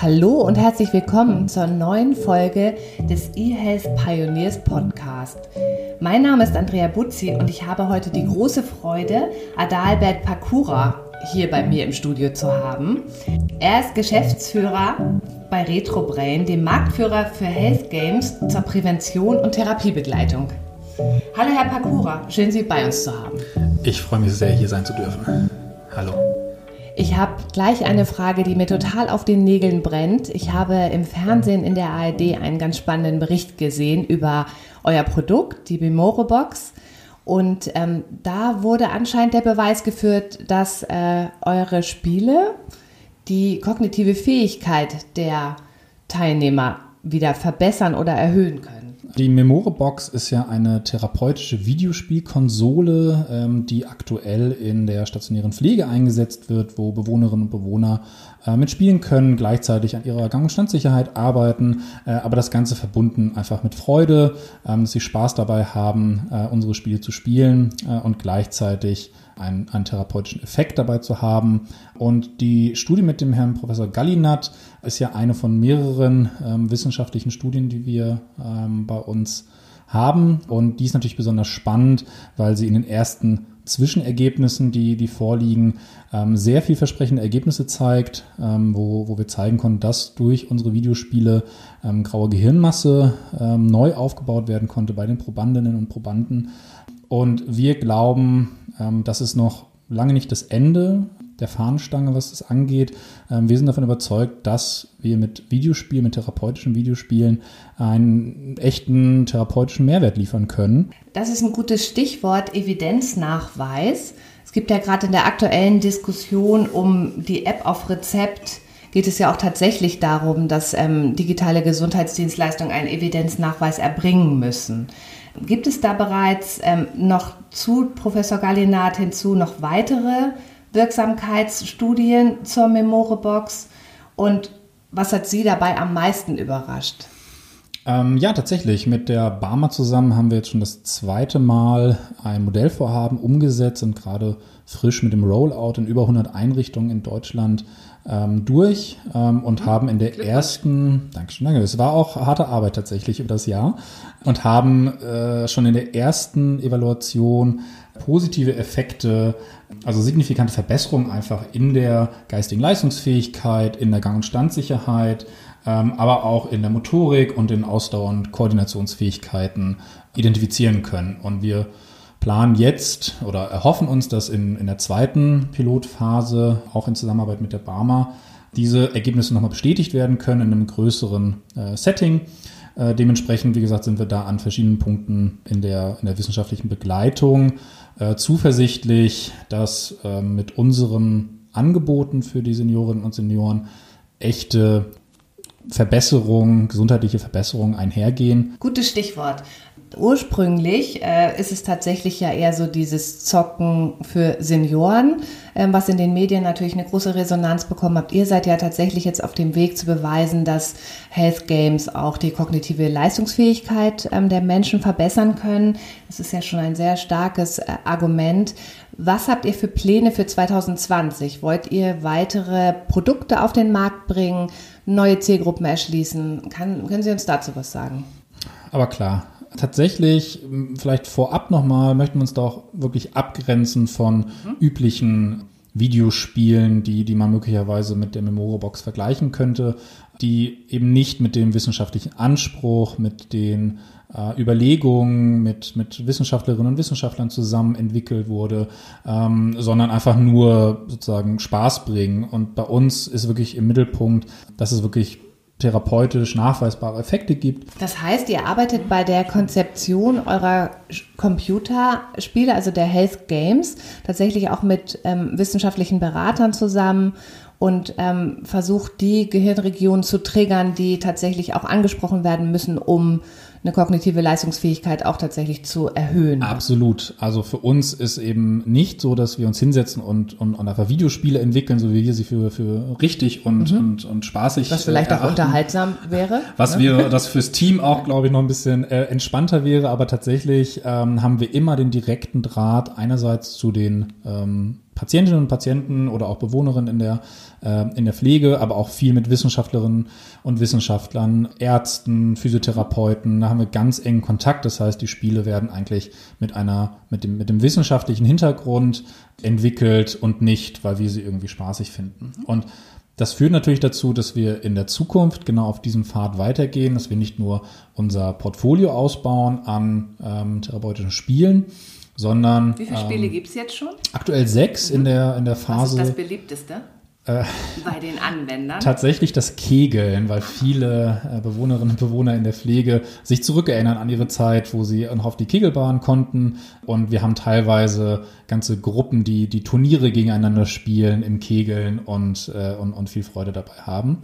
Hallo und herzlich willkommen zur neuen Folge des eHealth Pioneers Podcast. Mein Name ist Andrea Buzzi und ich habe heute die große Freude, Adalbert Pakura hier bei mir im Studio zu haben. Er ist Geschäftsführer bei RetroBrain, dem Marktführer für Health Games zur Prävention und Therapiebegleitung. Hallo Herr Pakura, schön Sie bei uns zu haben. Ich freue mich sehr, hier sein zu dürfen. Hallo. Ich habe gleich eine Frage, die mir total auf den Nägeln brennt. Ich habe im Fernsehen in der ARD einen ganz spannenden Bericht gesehen über euer Produkt, die Bimoro Box. Und ähm, da wurde anscheinend der Beweis geführt, dass äh, eure Spiele die kognitive Fähigkeit der Teilnehmer wieder verbessern oder erhöhen können. Die Memore-Box ist ja eine therapeutische Videospielkonsole, ähm, die aktuell in der stationären Pflege eingesetzt wird, wo Bewohnerinnen und Bewohner äh, mitspielen können, gleichzeitig an ihrer Gang- und Standsicherheit arbeiten, äh, aber das Ganze verbunden einfach mit Freude, ähm, dass sie Spaß dabei haben, äh, unsere Spiele zu spielen äh, und gleichzeitig einen, einen therapeutischen Effekt dabei zu haben. Und die Studie mit dem Herrn Professor Gallinat ist ja eine von mehreren ähm, wissenschaftlichen Studien, die wir ähm, bei uns haben. Und die ist natürlich besonders spannend, weil sie in den ersten Zwischenergebnissen, die, die vorliegen, ähm, sehr vielversprechende Ergebnisse zeigt, ähm, wo, wo wir zeigen konnten, dass durch unsere Videospiele ähm, graue Gehirnmasse ähm, neu aufgebaut werden konnte bei den Probandinnen und Probanden. Und wir glauben, ähm, das ist noch lange nicht das Ende der Fahnenstange, was das angeht. Ähm, wir sind davon überzeugt, dass wir mit Videospielen, mit therapeutischen Videospielen einen echten therapeutischen Mehrwert liefern können. Das ist ein gutes Stichwort Evidenznachweis. Es gibt ja gerade in der aktuellen Diskussion um die App auf Rezept geht es ja auch tatsächlich darum, dass ähm, digitale Gesundheitsdienstleistungen einen Evidenznachweis erbringen müssen. Gibt es da bereits ähm, noch zu Professor Gallinat hinzu noch weitere Wirksamkeitsstudien zur Memore-Box? Und was hat Sie dabei am meisten überrascht? Ähm, ja, tatsächlich. Mit der Barmer zusammen haben wir jetzt schon das zweite Mal ein Modellvorhaben umgesetzt und gerade frisch mit dem Rollout in über 100 Einrichtungen in Deutschland ähm, durch ähm, und mhm. haben in der ersten, Dankeschön, danke, es war auch harte Arbeit tatsächlich über das Jahr und haben äh, schon in der ersten Evaluation positive Effekte, also signifikante Verbesserungen einfach in der geistigen Leistungsfähigkeit, in der Gang- und Standsicherheit, ähm, aber auch in der Motorik und in Ausdauer- und Koordinationsfähigkeiten identifizieren können. Und wir planen jetzt oder erhoffen uns, dass in, in der zweiten Pilotphase, auch in Zusammenarbeit mit der Barmer, diese Ergebnisse nochmal bestätigt werden können in einem größeren äh, Setting. Äh, dementsprechend, wie gesagt, sind wir da an verschiedenen Punkten in der, in der wissenschaftlichen Begleitung äh, zuversichtlich, dass äh, mit unseren Angeboten für die Seniorinnen und Senioren echte Verbesserungen, gesundheitliche Verbesserungen einhergehen. Gutes Stichwort. Ursprünglich äh, ist es tatsächlich ja eher so dieses Zocken für Senioren, ähm, was in den Medien natürlich eine große Resonanz bekommen habt. Ihr seid ja tatsächlich jetzt auf dem Weg zu beweisen, dass Health Games auch die kognitive Leistungsfähigkeit ähm, der Menschen verbessern können. Das ist ja schon ein sehr starkes äh, Argument. Was habt ihr für Pläne für 2020? Wollt ihr weitere Produkte auf den Markt bringen, neue Zielgruppen erschließen? Kann, können Sie uns dazu was sagen? Aber klar, tatsächlich, vielleicht vorab nochmal, möchten wir uns doch wirklich abgrenzen von mhm. üblichen Videospielen, die, die man möglicherweise mit der Memorobox vergleichen könnte, die eben nicht mit dem wissenschaftlichen Anspruch, mit den äh, Überlegungen mit, mit Wissenschaftlerinnen und Wissenschaftlern zusammen entwickelt wurde, ähm, sondern einfach nur sozusagen Spaß bringen. Und bei uns ist wirklich im Mittelpunkt, dass es wirklich therapeutisch nachweisbare Effekte gibt. Das heißt, ihr arbeitet bei der Konzeption eurer Computerspiele, also der Health Games, tatsächlich auch mit ähm, wissenschaftlichen Beratern zusammen und ähm, versucht, die Gehirnregionen zu triggern, die tatsächlich auch angesprochen werden müssen, um eine kognitive Leistungsfähigkeit auch tatsächlich zu erhöhen. Absolut. Also für uns ist eben nicht so, dass wir uns hinsetzen und, und, und einfach Videospiele entwickeln, so wie wir sie für, für richtig und, mhm. und, und spaßig Was vielleicht erachten. auch unterhaltsam wäre. Was ne? wir, das fürs Team auch, glaube ich, noch ein bisschen äh, entspannter wäre, aber tatsächlich ähm, haben wir immer den direkten Draht einerseits zu den ähm, Patientinnen und Patienten oder auch Bewohnerinnen in der, äh, in der Pflege, aber auch viel mit Wissenschaftlerinnen und Wissenschaftlern, Ärzten, Physiotherapeuten. Da haben wir ganz engen Kontakt. Das heißt, die Spiele werden eigentlich mit einer, mit dem, mit dem wissenschaftlichen Hintergrund entwickelt und nicht, weil wir sie irgendwie spaßig finden. Und das führt natürlich dazu, dass wir in der Zukunft genau auf diesem Pfad weitergehen, dass wir nicht nur unser Portfolio ausbauen an ähm, therapeutischen Spielen, sondern. Wie viele Spiele ähm, gibt es jetzt schon? Aktuell sechs mhm. in, der, in der Phase. Was ist das beliebteste? Äh, bei den Anwendern? Tatsächlich das Kegeln, weil viele äh, Bewohnerinnen und Bewohner in der Pflege sich zurückerinnern an ihre Zeit, wo sie auf die Kegelbahn konnten. Und wir haben teilweise ganze Gruppen, die die Turniere gegeneinander spielen im Kegeln und, äh, und, und viel Freude dabei haben.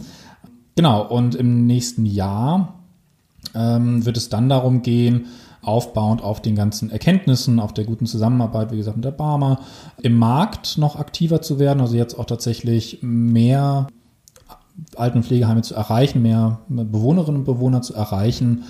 Genau, und im nächsten Jahr ähm, wird es dann darum gehen, aufbauend auf den ganzen Erkenntnissen, auf der guten Zusammenarbeit, wie gesagt, mit der Barmer, im Markt noch aktiver zu werden, also jetzt auch tatsächlich mehr Alten- und Pflegeheime zu erreichen, mehr Bewohnerinnen und Bewohner zu erreichen,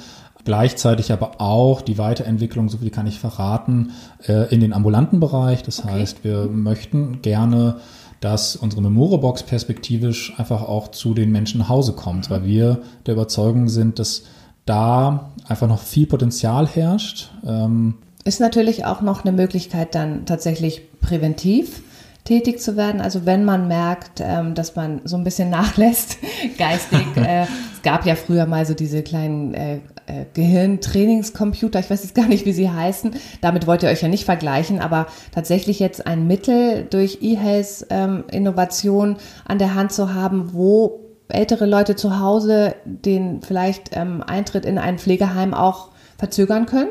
gleichzeitig aber auch die Weiterentwicklung, so viel kann ich verraten, äh, in den ambulanten Bereich. Das okay. heißt, wir möchten gerne dass unsere Memorebox perspektivisch einfach auch zu den Menschen nach Hause kommt, weil wir der Überzeugung sind, dass da einfach noch viel Potenzial herrscht. Ähm ist natürlich auch noch eine Möglichkeit, dann tatsächlich präventiv tätig zu werden. Also wenn man merkt, ähm, dass man so ein bisschen nachlässt geistig. äh, es gab ja früher mal so diese kleinen äh, äh, Gehirntrainingscomputer, ich weiß jetzt gar nicht, wie sie heißen. Damit wollt ihr euch ja nicht vergleichen, aber tatsächlich jetzt ein Mittel durch E-Health ähm, Innovation an der Hand zu haben, wo ältere Leute zu Hause den vielleicht ähm, Eintritt in ein Pflegeheim auch verzögern können?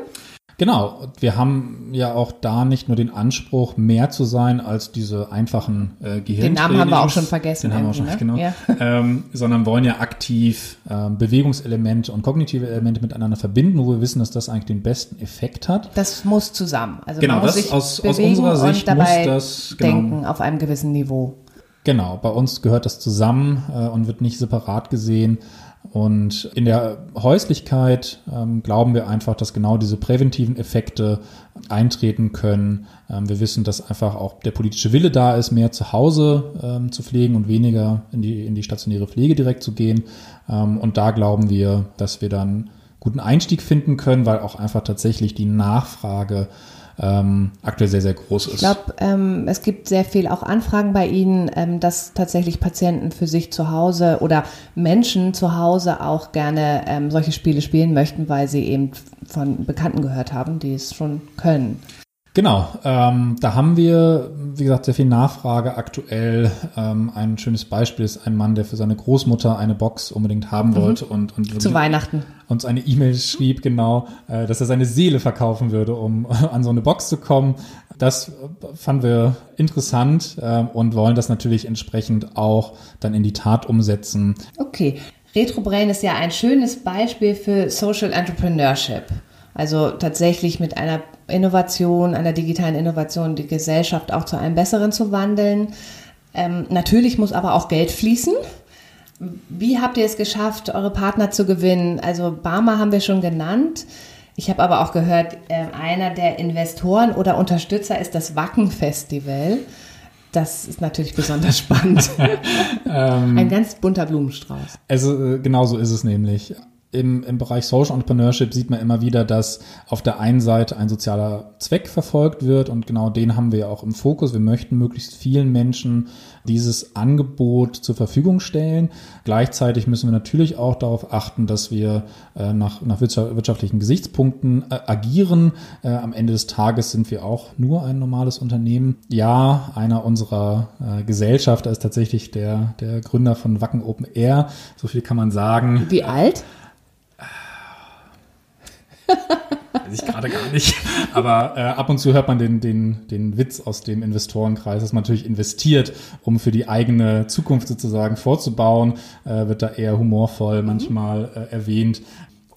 Genau, wir haben ja auch da nicht nur den Anspruch, mehr zu sein als diese einfachen äh, Gehirn. Den Namen haben wir auch schon vergessen. Den haben wir schon, ne? genau. Ja. Ähm, sondern wollen ja aktiv äh, Bewegungselemente und kognitive Elemente miteinander verbinden, wo wir wissen, dass das eigentlich den besten Effekt hat. Das muss zusammen. Also genau, das aus, aus unserer Sicht muss das genau, denken auf einem gewissen Niveau. Genau, bei uns gehört das zusammen äh, und wird nicht separat gesehen. Und in der Häuslichkeit ähm, glauben wir einfach, dass genau diese präventiven Effekte eintreten können. Ähm, wir wissen, dass einfach auch der politische Wille da ist, mehr zu Hause ähm, zu pflegen und weniger in die, in die stationäre Pflege direkt zu gehen. Ähm, und da glauben wir, dass wir dann guten Einstieg finden können, weil auch einfach tatsächlich die Nachfrage ähm, aktuell sehr, sehr groß ist. Ich glaube, ähm, es gibt sehr viel auch Anfragen bei Ihnen, ähm, dass tatsächlich Patienten für sich zu Hause oder Menschen zu Hause auch gerne ähm, solche Spiele spielen möchten, weil sie eben von Bekannten gehört haben, die es schon können. Genau, ähm, da haben wir, wie gesagt, sehr viel Nachfrage aktuell. Ähm, ein schönes Beispiel ist ein Mann, der für seine Großmutter eine Box unbedingt haben mhm. wollte und, und zu Weihnachten uns eine E-Mail schrieb, genau, äh, dass er seine Seele verkaufen würde, um an so eine Box zu kommen. Das fanden wir interessant äh, und wollen das natürlich entsprechend auch dann in die Tat umsetzen. Okay, RetroBrain ist ja ein schönes Beispiel für Social Entrepreneurship. Also tatsächlich mit einer Innovation, einer digitalen Innovation die Gesellschaft auch zu einem besseren zu wandeln. Ähm, natürlich muss aber auch Geld fließen. Wie habt ihr es geschafft, eure Partner zu gewinnen? Also Barmer haben wir schon genannt. Ich habe aber auch gehört, äh, einer der Investoren oder Unterstützer ist das Wacken Festival. Das ist natürlich besonders spannend. Ähm, Ein ganz bunter Blumenstrauß. Also äh, genau so ist es nämlich im, im Bereich Social Entrepreneurship sieht man immer wieder, dass auf der einen Seite ein sozialer Zweck verfolgt wird und genau den haben wir ja auch im Fokus. Wir möchten möglichst vielen Menschen dieses Angebot zur Verfügung stellen. Gleichzeitig müssen wir natürlich auch darauf achten, dass wir äh, nach, nach wirtschaftlichen Gesichtspunkten äh, agieren. Äh, am Ende des Tages sind wir auch nur ein normales Unternehmen. Ja, einer unserer äh, Gesellschafter ist tatsächlich der, der Gründer von Wacken Open Air. So viel kann man sagen. Wie alt? Weiß ich gerade gar nicht. Aber äh, ab und zu hört man den, den, den Witz aus dem Investorenkreis, dass man natürlich investiert, um für die eigene Zukunft sozusagen vorzubauen, äh, wird da eher humorvoll manchmal äh, erwähnt.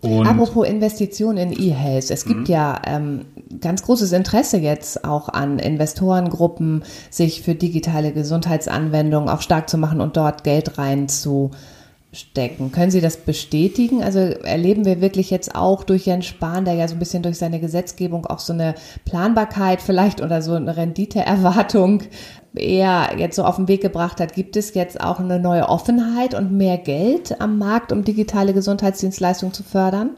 Und Apropos Investitionen in E-Health. Es gibt mhm. ja ähm, ganz großes Interesse jetzt auch an Investorengruppen, sich für digitale Gesundheitsanwendungen auch stark zu machen und dort Geld rein zu stecken. Können Sie das bestätigen? Also erleben wir wirklich jetzt auch durch Jens Spahn, der ja so ein bisschen durch seine Gesetzgebung auch so eine Planbarkeit vielleicht oder so eine Renditeerwartung eher jetzt so auf den Weg gebracht hat, gibt es jetzt auch eine neue Offenheit und mehr Geld am Markt, um digitale Gesundheitsdienstleistungen zu fördern?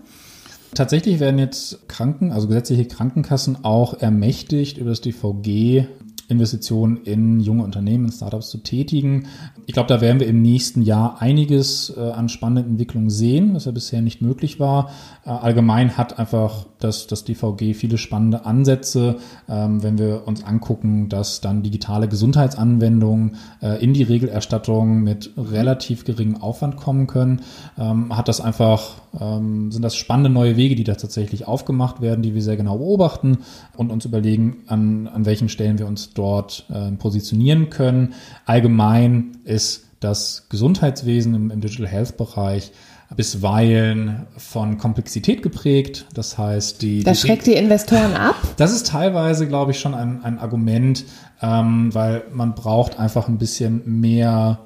Tatsächlich werden jetzt Kranken, also gesetzliche Krankenkassen auch ermächtigt, über das DVG Investitionen in junge Unternehmen, in Startups zu tätigen. Ich glaube, da werden wir im nächsten Jahr einiges äh, an spannenden Entwicklungen sehen, was ja bisher nicht möglich war. Äh, allgemein hat einfach das, das DVG viele spannende Ansätze, ähm, wenn wir uns angucken, dass dann digitale Gesundheitsanwendungen äh, in die Regelerstattung mit relativ geringem Aufwand kommen können, ähm, hat das einfach, ähm, sind das spannende neue Wege, die da tatsächlich aufgemacht werden, die wir sehr genau beobachten und uns überlegen, an, an welchen Stellen wir uns dort äh, positionieren können. Allgemein ist das Gesundheitswesen im, im Digital Health Bereich bisweilen von Komplexität geprägt. Das heißt, die. Das die, schreckt die Investoren ab? Das ist teilweise, glaube ich, schon ein, ein Argument, ähm, weil man braucht einfach ein bisschen mehr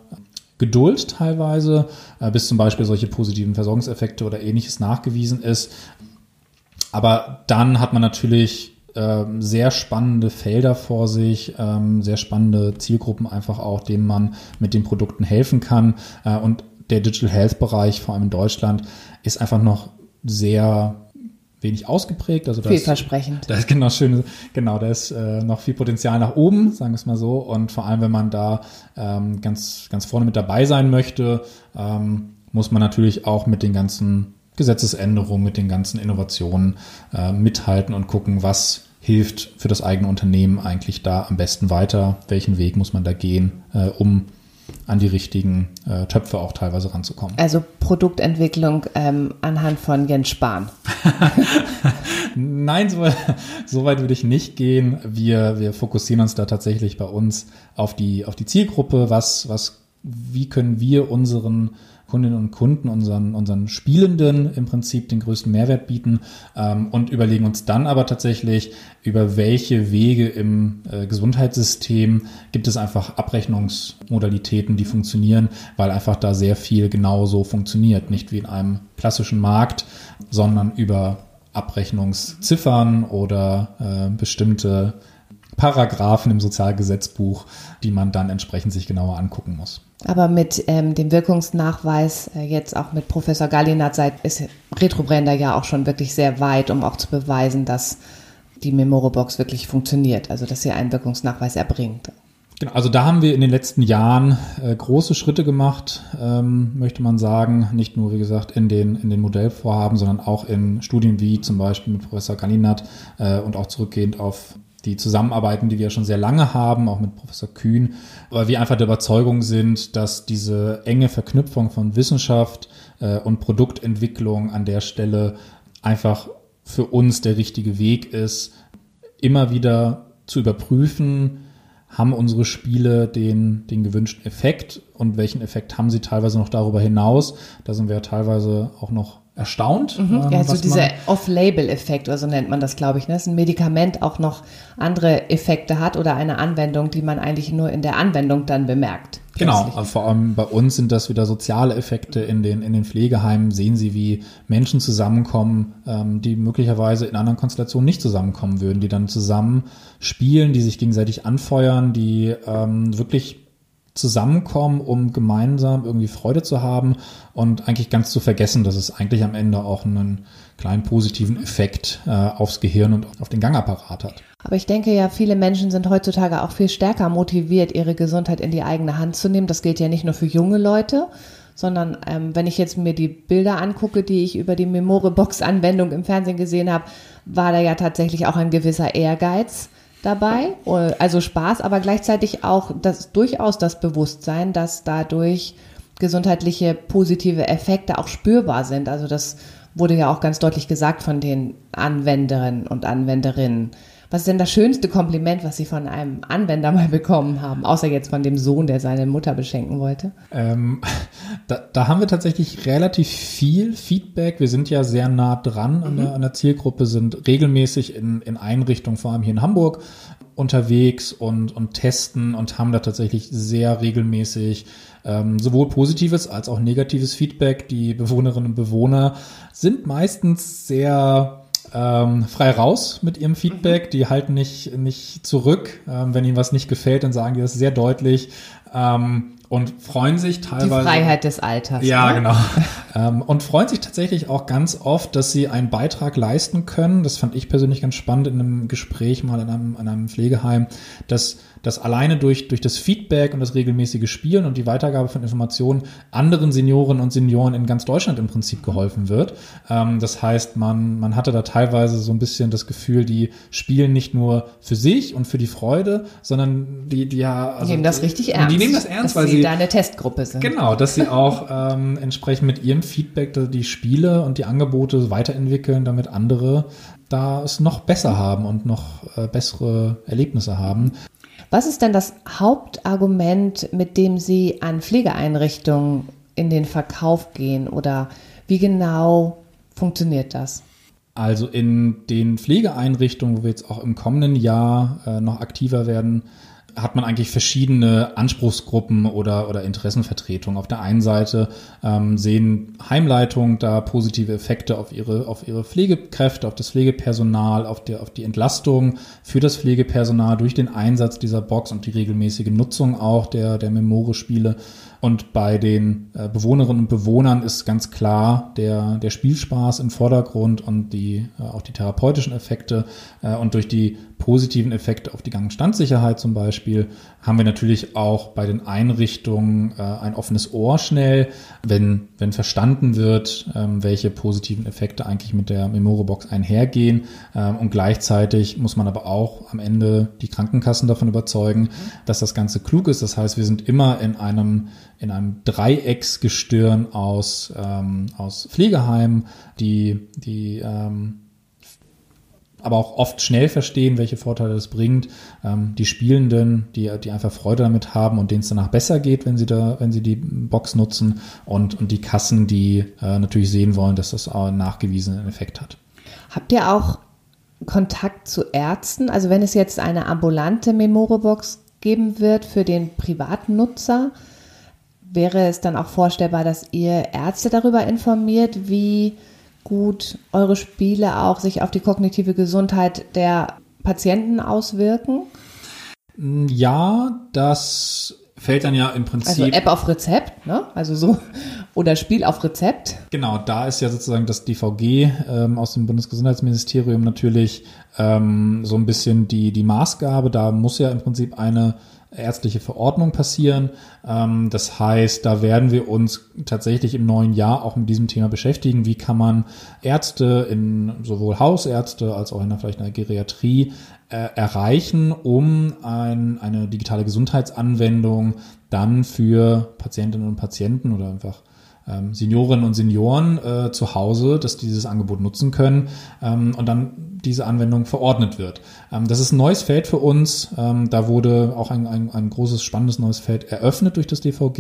Geduld teilweise, äh, bis zum Beispiel solche positiven Versorgungseffekte oder ähnliches nachgewiesen ist. Aber dann hat man natürlich ähm, sehr spannende Felder vor sich, ähm, sehr spannende Zielgruppen einfach auch, denen man mit den Produkten helfen kann. Äh, und der Digital Health Bereich, vor allem in Deutschland, ist einfach noch sehr wenig ausgeprägt. Also Vielversprechend. Da ist genau schön, genau, da ist äh, noch viel Potenzial nach oben, sagen wir es mal so. Und vor allem, wenn man da ähm, ganz, ganz vorne mit dabei sein möchte, ähm, muss man natürlich auch mit den ganzen Gesetzesänderungen, mit den ganzen Innovationen äh, mithalten und gucken, was hilft für das eigene Unternehmen eigentlich da am besten weiter, welchen Weg muss man da gehen, äh, um an die richtigen äh, Töpfe auch teilweise ranzukommen. Also Produktentwicklung ähm, anhand von Jens Spahn. Nein, so, so, weit würde ich nicht gehen. Wir, wir fokussieren uns da tatsächlich bei uns auf die, auf die Zielgruppe. Was, was, wie können wir unseren Kundinnen und Kunden, unseren, unseren Spielenden im Prinzip den größten Mehrwert bieten ähm, und überlegen uns dann aber tatsächlich, über welche Wege im äh, Gesundheitssystem gibt es einfach Abrechnungsmodalitäten, die funktionieren, weil einfach da sehr viel genauso funktioniert. Nicht wie in einem klassischen Markt, sondern über Abrechnungsziffern oder äh, bestimmte Paragraphen im Sozialgesetzbuch, die man dann entsprechend sich genauer angucken muss. Aber mit ähm, dem Wirkungsnachweis, äh, jetzt auch mit Professor Gallinat, seit ist Retrobrender ja auch schon wirklich sehr weit, um auch zu beweisen, dass die Memorobox wirklich funktioniert, also dass sie einen Wirkungsnachweis erbringt. Genau, also da haben wir in den letzten Jahren äh, große Schritte gemacht, ähm, möchte man sagen. Nicht nur, wie gesagt, in den, in den Modellvorhaben, sondern auch in Studien wie zum Beispiel mit Professor Gallinat äh, und auch zurückgehend auf die Zusammenarbeiten, die wir schon sehr lange haben, auch mit Professor Kühn, weil wir einfach der Überzeugung sind, dass diese enge Verknüpfung von Wissenschaft äh, und Produktentwicklung an der Stelle einfach für uns der richtige Weg ist, immer wieder zu überprüfen, haben unsere Spiele den, den gewünschten Effekt und welchen Effekt haben sie teilweise noch darüber hinaus. Da sind wir teilweise auch noch erstaunt. Mhm. Ähm, ja, so dieser Off-Label-Effekt, oder so nennt man das, glaube ich, ne? dass ein Medikament auch noch andere Effekte hat oder eine Anwendung, die man eigentlich nur in der Anwendung dann bemerkt. Genau, also vor allem bei uns sind das wieder soziale Effekte in den, in den Pflegeheimen. Sehen Sie, wie Menschen zusammenkommen, ähm, die möglicherweise in anderen Konstellationen nicht zusammenkommen würden, die dann zusammen spielen, die sich gegenseitig anfeuern, die ähm, wirklich zusammenkommen, um gemeinsam irgendwie Freude zu haben und eigentlich ganz zu vergessen, dass es eigentlich am Ende auch einen kleinen positiven Effekt äh, aufs Gehirn und auf den Gangapparat hat. Aber ich denke ja, viele Menschen sind heutzutage auch viel stärker motiviert, ihre Gesundheit in die eigene Hand zu nehmen. Das gilt ja nicht nur für junge Leute, sondern ähm, wenn ich jetzt mir die Bilder angucke, die ich über die Memore-Box-Anwendung im Fernsehen gesehen habe, war da ja tatsächlich auch ein gewisser Ehrgeiz dabei, also Spaß, aber gleichzeitig auch das, durchaus das Bewusstsein, dass dadurch gesundheitliche positive Effekte auch spürbar sind. Also das wurde ja auch ganz deutlich gesagt von den Anwenderinnen und Anwenderinnen. Was ist denn das schönste Kompliment, was Sie von einem Anwender mal bekommen haben, außer jetzt von dem Sohn, der seine Mutter beschenken wollte? Ähm, da, da, haben wir tatsächlich relativ viel Feedback. Wir sind ja sehr nah dran an, mhm. der, an der Zielgruppe, sind regelmäßig in, in Einrichtungen, vor allem hier in Hamburg, unterwegs und, und testen und haben da tatsächlich sehr regelmäßig ähm, sowohl positives als auch negatives Feedback. Die Bewohnerinnen und Bewohner sind meistens sehr ähm, frei raus mit ihrem Feedback. Die halten nicht, nicht zurück. Ähm, wenn ihnen was nicht gefällt, dann sagen die das sehr deutlich. Ähm, und freuen sich teilweise. Die Freiheit des Alters. Ja, ne? genau. ähm, und freuen sich tatsächlich auch ganz oft, dass sie einen Beitrag leisten können. Das fand ich persönlich ganz spannend in einem Gespräch mal in einem, in einem Pflegeheim, dass dass alleine durch, durch das Feedback und das regelmäßige Spielen und die Weitergabe von Informationen anderen Senioren und Senioren in ganz Deutschland im Prinzip geholfen wird. Ähm, das heißt, man, man hatte da teilweise so ein bisschen das Gefühl, die spielen nicht nur für sich und für die Freude, sondern die, die ja, also, nehmen das richtig ernst. Die nehmen das ernst, weil sie, sie deine Testgruppe sind. Genau, dass sie auch ähm, entsprechend mit ihrem Feedback die Spiele und die Angebote weiterentwickeln, damit andere da es noch besser haben und noch äh, bessere Erlebnisse haben. Was ist denn das Hauptargument, mit dem Sie an Pflegeeinrichtungen in den Verkauf gehen oder wie genau funktioniert das? Also in den Pflegeeinrichtungen, wo wir jetzt auch im kommenden Jahr äh, noch aktiver werden, hat man eigentlich verschiedene Anspruchsgruppen oder, oder Interessenvertretungen. Auf der einen Seite ähm, sehen Heimleitungen da positive Effekte auf ihre, auf ihre Pflegekräfte, auf das Pflegepersonal, auf, die, auf die Entlastung für das Pflegepersonal durch den Einsatz dieser Box und die regelmäßige Nutzung auch der, der Memore-Spiele. Und bei den äh, Bewohnerinnen und Bewohnern ist ganz klar der, der Spielspaß im Vordergrund und die, äh, auch die therapeutischen Effekte. Äh, und durch die positiven Effekte auf die Gang- und Standsicherheit zum Beispiel haben wir natürlich auch bei den Einrichtungen äh, ein offenes Ohr schnell, wenn, wenn verstanden wird, ähm, welche positiven Effekte eigentlich mit der Memore-Box einhergehen. Ähm, und gleichzeitig muss man aber auch am Ende die Krankenkassen davon überzeugen, dass das Ganze klug ist. Das heißt, wir sind immer in einem in einem Dreiecksgestirn aus, ähm, aus Pflegeheimen, die, die ähm, aber auch oft schnell verstehen, welche Vorteile das bringt. Ähm, die Spielenden, die, die einfach Freude damit haben und denen es danach besser geht, wenn sie da, wenn sie die Box nutzen und, und die Kassen, die äh, natürlich sehen wollen, dass das auch einen nachgewiesenen Effekt hat. Habt ihr auch Kontakt zu Ärzten? Also wenn es jetzt eine ambulante Memore-Box geben wird für den privaten Nutzer, wäre es dann auch vorstellbar, dass ihr Ärzte darüber informiert, wie gut eure Spiele auch sich auf die kognitive Gesundheit der Patienten auswirken? Ja, das fällt dann ja im Prinzip. Also App auf Rezept, ne? Also so. Oder Spiel auf Rezept. Genau, da ist ja sozusagen das DVG ähm, aus dem Bundesgesundheitsministerium natürlich ähm, so ein bisschen die, die Maßgabe. Da muss ja im Prinzip eine ärztliche Verordnung passieren. Ähm, das heißt, da werden wir uns tatsächlich im neuen Jahr auch mit diesem Thema beschäftigen. Wie kann man Ärzte in sowohl Hausärzte als auch in der, vielleicht in der Geriatrie äh, erreichen, um ein, eine digitale Gesundheitsanwendung dann für Patientinnen und Patienten oder einfach ähm, Seniorinnen und Senioren äh, zu Hause, dass die dieses Angebot nutzen können ähm, und dann diese Anwendung verordnet wird. Ähm, das ist ein neues Feld für uns. Ähm, da wurde auch ein, ein, ein großes, spannendes neues Feld eröffnet durch das DVG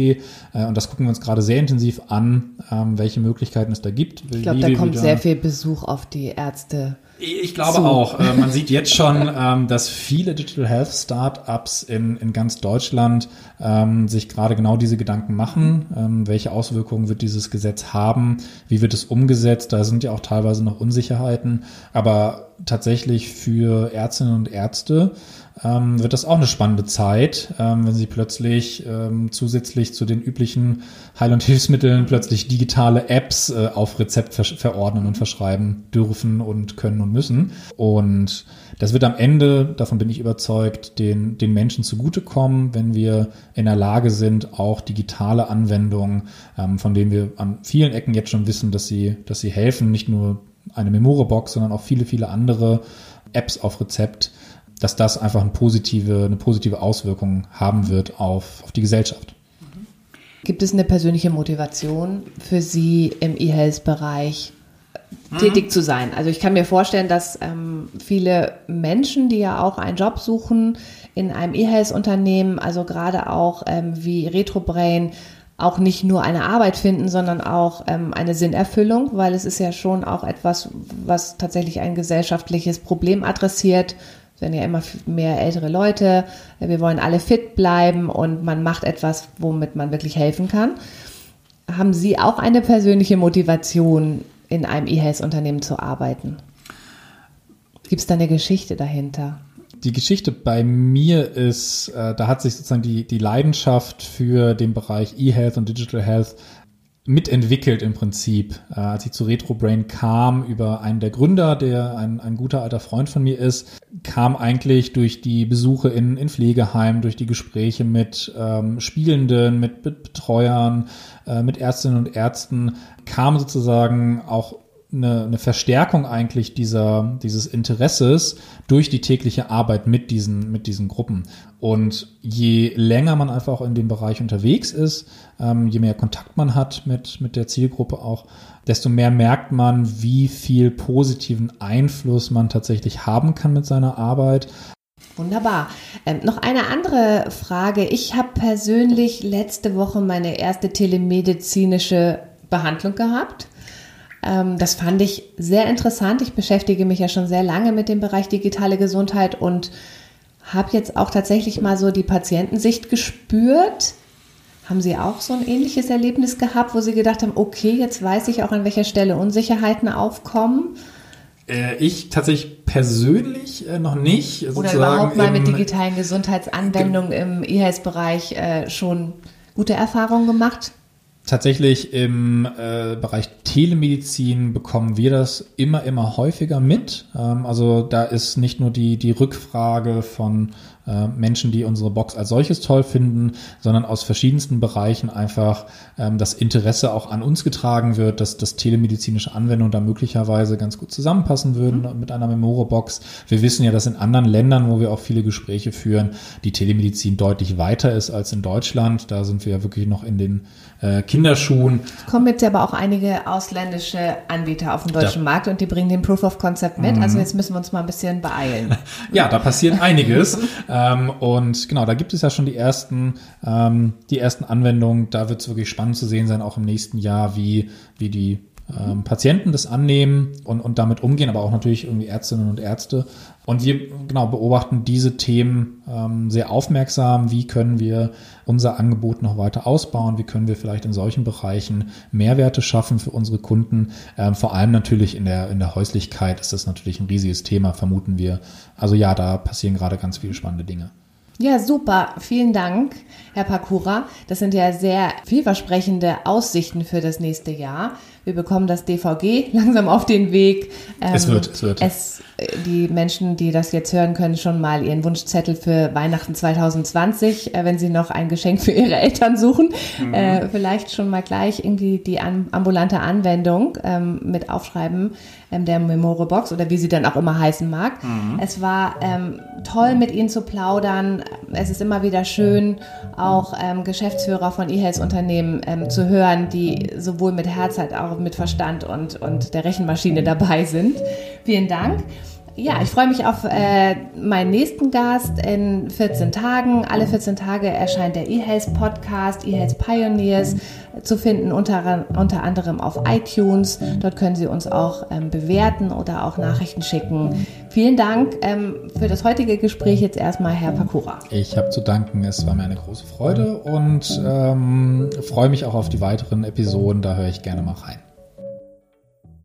äh, und das gucken wir uns gerade sehr intensiv an, ähm, welche Möglichkeiten es da gibt. Ich glaube, da kommt sehr viel Besuch auf die Ärzte ich glaube so. auch. Äh, man sieht jetzt schon, ähm, dass viele Digital Health Startups in, in ganz Deutschland ähm, sich gerade genau diese Gedanken machen. Ähm, welche Auswirkungen wird dieses Gesetz haben? Wie wird es umgesetzt? Da sind ja auch teilweise noch Unsicherheiten. Aber tatsächlich für Ärztinnen und Ärzte ähm, wird das auch eine spannende Zeit, ähm, wenn sie plötzlich ähm, zusätzlich zu den üblichen Heil- und Hilfsmitteln plötzlich digitale Apps äh, auf Rezept ver verordnen und verschreiben dürfen und können und müssen. Und das wird am Ende, davon bin ich überzeugt, den, den Menschen zugutekommen, wenn wir in der Lage sind, auch digitale Anwendungen, ähm, von denen wir an vielen Ecken jetzt schon wissen, dass sie, dass sie helfen, nicht nur eine Memore-Box, sondern auch viele, viele andere Apps auf Rezept, dass das einfach eine positive, eine positive Auswirkung haben wird auf, auf die Gesellschaft. Gibt es eine persönliche Motivation für Sie im E-Health-Bereich tätig zu sein? Also ich kann mir vorstellen, dass ähm, viele Menschen, die ja auch einen Job suchen in einem E-Health-Unternehmen, also gerade auch ähm, wie RetroBrain, auch nicht nur eine Arbeit finden, sondern auch ähm, eine Sinnerfüllung, weil es ist ja schon auch etwas, was tatsächlich ein gesellschaftliches Problem adressiert, werden ja immer mehr ältere Leute, wir wollen alle fit bleiben und man macht etwas, womit man wirklich helfen kann. Haben Sie auch eine persönliche Motivation, in einem E-Health-Unternehmen zu arbeiten? Gibt es da eine Geschichte dahinter? Die Geschichte bei mir ist, äh, da hat sich sozusagen die, die Leidenschaft für den Bereich E-Health und Digital Health mitentwickelt im Prinzip. Äh, als ich zu RetroBrain kam, über einen der Gründer, der ein, ein guter alter Freund von mir ist, kam eigentlich durch die Besuche in, in Pflegeheimen, durch die Gespräche mit ähm, Spielenden, mit Betreuern, äh, mit Ärztinnen und Ärzten, kam sozusagen auch eine, eine Verstärkung eigentlich dieser, dieses Interesses durch die tägliche Arbeit mit diesen, mit diesen Gruppen. Und je länger man einfach auch in dem Bereich unterwegs ist, ähm, je mehr Kontakt man hat mit, mit der Zielgruppe auch, desto mehr merkt man, wie viel positiven Einfluss man tatsächlich haben kann mit seiner Arbeit. Wunderbar. Ähm, noch eine andere Frage. Ich habe persönlich letzte Woche meine erste telemedizinische Behandlung gehabt. Ähm, das fand ich sehr interessant. Ich beschäftige mich ja schon sehr lange mit dem Bereich digitale Gesundheit und habe jetzt auch tatsächlich mal so die Patientensicht gespürt. Haben Sie auch so ein ähnliches Erlebnis gehabt, wo Sie gedacht haben, okay, jetzt weiß ich auch, an welcher Stelle Unsicherheiten aufkommen? Äh, ich tatsächlich persönlich äh, noch nicht. Oder überhaupt mal mit digitalen Gesundheitsanwendungen im E-Health-Bereich äh, schon gute Erfahrungen gemacht? Tatsächlich im äh, Bereich Telemedizin bekommen wir das immer, immer häufiger mit. Ähm, also da ist nicht nur die, die Rückfrage von äh, Menschen, die unsere Box als solches toll finden, sondern aus verschiedensten Bereichen einfach ähm, das Interesse auch an uns getragen wird, dass das telemedizinische Anwendungen da möglicherweise ganz gut zusammenpassen würden mhm. mit einer Memore-Box. Wir wissen ja, dass in anderen Ländern, wo wir auch viele Gespräche führen, die Telemedizin deutlich weiter ist als in Deutschland. Da sind wir ja wirklich noch in den äh, Kinderschuhen. Es kommen jetzt aber auch einige ausländische Anbieter auf den deutschen da. Markt und die bringen den Proof of Concept mit. Also mhm. Also jetzt müssen wir uns mal ein bisschen beeilen. ja, da passiert einiges. Ähm, und genau, da gibt es ja schon die ersten, ähm, die ersten Anwendungen. Da wird es wirklich spannend zu sehen sein, auch im nächsten Jahr, wie, wie die ähm, Patienten das annehmen und, und damit umgehen, aber auch natürlich irgendwie Ärztinnen und Ärzte. Und wir genau beobachten diese Themen ähm, sehr aufmerksam. Wie können wir unser Angebot noch weiter ausbauen? Wie können wir vielleicht in solchen Bereichen Mehrwerte schaffen für unsere Kunden? Ähm, vor allem natürlich in der, in der Häuslichkeit ist das natürlich ein riesiges Thema, vermuten wir. Also ja, da passieren gerade ganz viele spannende Dinge. Ja, super. Vielen Dank, Herr Pakura. Das sind ja sehr vielversprechende Aussichten für das nächste Jahr. Wir bekommen das DVG langsam auf den Weg. es wird, es wird. Es, die Menschen, die das jetzt hören, können schon mal ihren Wunschzettel für Weihnachten 2020, äh, wenn sie noch ein Geschenk für ihre Eltern suchen, mhm. äh, vielleicht schon mal gleich irgendwie die ambulante Anwendung ähm, mit aufschreiben ähm, der Memore Box oder wie sie dann auch immer heißen mag. Mhm. Es war ähm, toll, mit Ihnen zu plaudern. Es ist immer wieder schön, auch ähm, Geschäftsführer von E-Health-Unternehmen ähm, zu hören, die sowohl mit Herz als auch mit Verstand und, und der Rechenmaschine dabei sind. Vielen Dank. Ja, ich freue mich auf äh, meinen nächsten Gast in 14 Tagen. Alle 14 Tage erscheint der eHealth Podcast, eHealth Pioneers, zu finden unter, unter anderem auf iTunes. Dort können Sie uns auch ähm, bewerten oder auch Nachrichten schicken. Vielen Dank ähm, für das heutige Gespräch jetzt erstmal, Herr Pakura. Ich habe zu danken, es war mir eine große Freude und ähm, freue mich auch auf die weiteren Episoden. Da höre ich gerne mal rein.